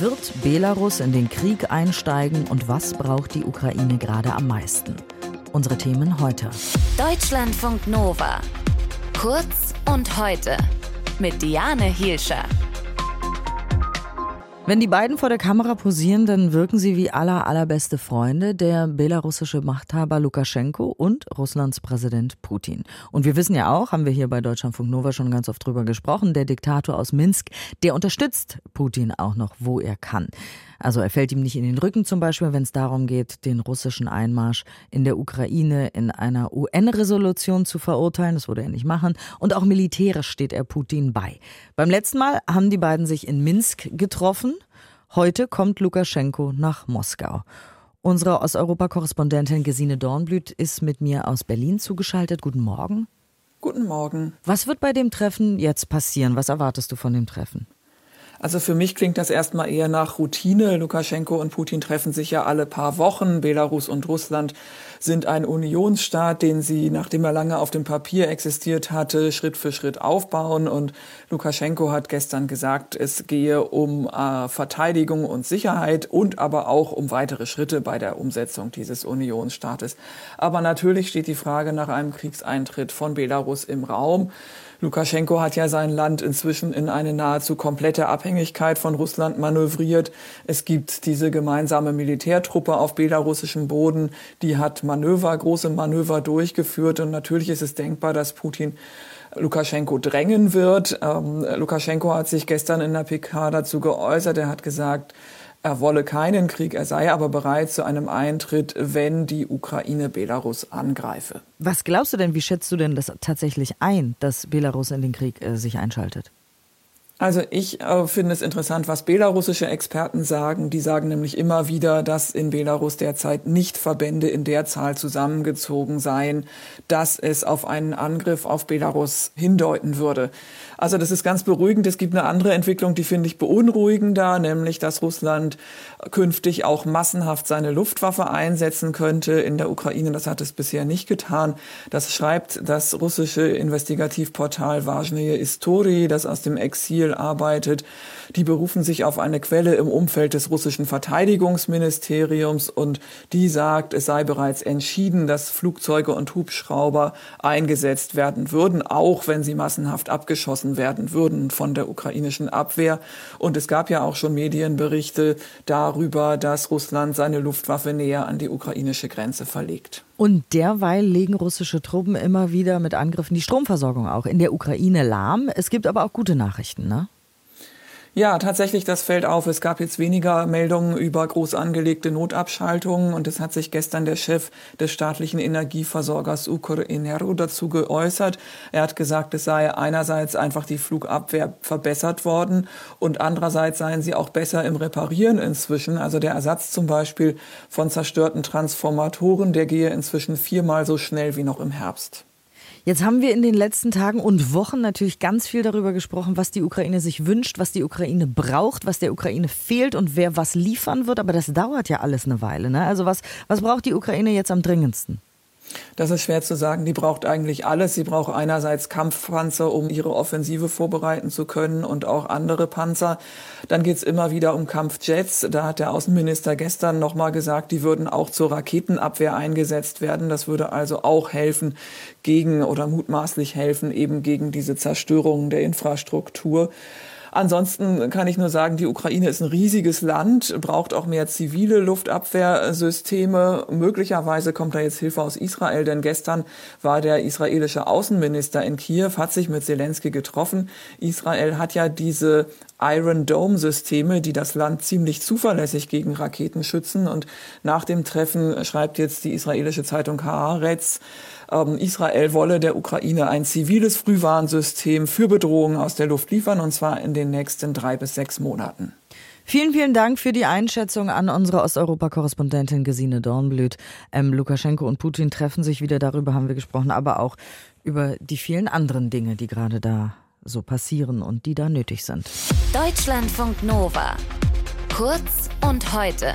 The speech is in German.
Wird Belarus in den Krieg einsteigen und was braucht die Ukraine gerade am meisten? Unsere Themen heute. Deutschlandfunk Nova. Kurz und heute. Mit Diane Hielscher. Wenn die beiden vor der Kamera posieren, dann wirken sie wie aller allerbeste Freunde, der belarussische Machthaber Lukaschenko und Russlands Präsident Putin. Und wir wissen ja auch, haben wir hier bei Deutschlandfunk Nova schon ganz oft drüber gesprochen, der Diktator aus Minsk, der unterstützt Putin auch noch, wo er kann. Also er fällt ihm nicht in den Rücken zum Beispiel, wenn es darum geht, den russischen Einmarsch in der Ukraine in einer UN-Resolution zu verurteilen. Das würde er nicht machen. Und auch militärisch steht er Putin bei. Beim letzten Mal haben die beiden sich in Minsk getroffen. Heute kommt Lukaschenko nach Moskau. Unsere Osteuropa-Korrespondentin Gesine Dornblüt ist mit mir aus Berlin zugeschaltet. Guten Morgen. Guten Morgen. Was wird bei dem Treffen jetzt passieren? Was erwartest du von dem Treffen? Also für mich klingt das erstmal eher nach Routine. Lukaschenko und Putin treffen sich ja alle paar Wochen. Belarus und Russland sind ein Unionsstaat, den sie, nachdem er lange auf dem Papier existiert hatte, Schritt für Schritt aufbauen. Und Lukaschenko hat gestern gesagt, es gehe um äh, Verteidigung und Sicherheit und aber auch um weitere Schritte bei der Umsetzung dieses Unionsstaates. Aber natürlich steht die Frage nach einem Kriegseintritt von Belarus im Raum. Lukaschenko hat ja sein Land inzwischen in eine nahezu komplette Abhängigkeit von Russland manövriert. Es gibt diese gemeinsame Militärtruppe auf belarussischem Boden, die hat Manöver, große Manöver durchgeführt und natürlich ist es denkbar, dass Putin Lukaschenko drängen wird. Ähm, Lukaschenko hat sich gestern in der PK dazu geäußert. Er hat gesagt, er wolle keinen Krieg, er sei aber bereit zu einem Eintritt, wenn die Ukraine Belarus angreife. Was glaubst du denn, wie schätzt du denn das tatsächlich ein, dass Belarus in den Krieg äh, sich einschaltet? Also ich äh, finde es interessant, was belarussische Experten sagen. Die sagen nämlich immer wieder, dass in Belarus derzeit nicht Verbände in der Zahl zusammengezogen seien, dass es auf einen Angriff auf Belarus hindeuten würde. Also das ist ganz beruhigend. Es gibt eine andere Entwicklung, die finde ich beunruhigender, nämlich dass Russland künftig auch massenhaft seine Luftwaffe einsetzen könnte in der Ukraine. Das hat es bisher nicht getan. Das schreibt das russische Investigativportal Vajneye Istori, das aus dem Exil Arbeitet. Die berufen sich auf eine Quelle im Umfeld des russischen Verteidigungsministeriums und die sagt, es sei bereits entschieden, dass Flugzeuge und Hubschrauber eingesetzt werden würden, auch wenn sie massenhaft abgeschossen werden würden von der ukrainischen Abwehr. Und es gab ja auch schon Medienberichte darüber, dass Russland seine Luftwaffe näher an die ukrainische Grenze verlegt. Und derweil legen russische Truppen immer wieder mit Angriffen die Stromversorgung auch in der Ukraine lahm. Es gibt aber auch gute Nachrichten, ne? Ja, tatsächlich, das fällt auf. Es gab jetzt weniger Meldungen über groß angelegte Notabschaltungen und es hat sich gestern der Chef des staatlichen Energieversorgers Ukrenero dazu geäußert. Er hat gesagt, es sei einerseits einfach die Flugabwehr verbessert worden und andererseits seien sie auch besser im Reparieren inzwischen. Also der Ersatz zum Beispiel von zerstörten Transformatoren, der gehe inzwischen viermal so schnell wie noch im Herbst. Jetzt haben wir in den letzten Tagen und Wochen natürlich ganz viel darüber gesprochen, was die Ukraine sich wünscht, was die Ukraine braucht, was der Ukraine fehlt und wer was liefern wird. Aber das dauert ja alles eine Weile. Ne? Also was, was braucht die Ukraine jetzt am dringendsten? Das ist schwer zu sagen. Die braucht eigentlich alles. Sie braucht einerseits Kampfpanzer, um ihre Offensive vorbereiten zu können und auch andere Panzer. Dann geht es immer wieder um Kampfjets. Da hat der Außenminister gestern nochmal gesagt, die würden auch zur Raketenabwehr eingesetzt werden. Das würde also auch helfen gegen oder mutmaßlich helfen eben gegen diese Zerstörung der Infrastruktur. Ansonsten kann ich nur sagen, die Ukraine ist ein riesiges Land, braucht auch mehr zivile Luftabwehrsysteme. Möglicherweise kommt da jetzt Hilfe aus Israel, denn gestern war der israelische Außenminister in Kiew, hat sich mit Zelensky getroffen. Israel hat ja diese Iron Dome Systeme, die das Land ziemlich zuverlässig gegen Raketen schützen. Und nach dem Treffen schreibt jetzt die israelische Zeitung Haaretz, ähm, Israel wolle der Ukraine ein ziviles Frühwarnsystem für Bedrohungen aus der Luft liefern, und zwar in den nächsten drei bis sechs Monaten. Vielen, vielen Dank für die Einschätzung an unsere Osteuropa-Korrespondentin Gesine Dornblüt. Ähm, Lukaschenko und Putin treffen sich wieder, darüber haben wir gesprochen, aber auch über die vielen anderen Dinge, die gerade da so passieren und die da nötig sind. Deutschlandfunk Nova. Kurz und heute.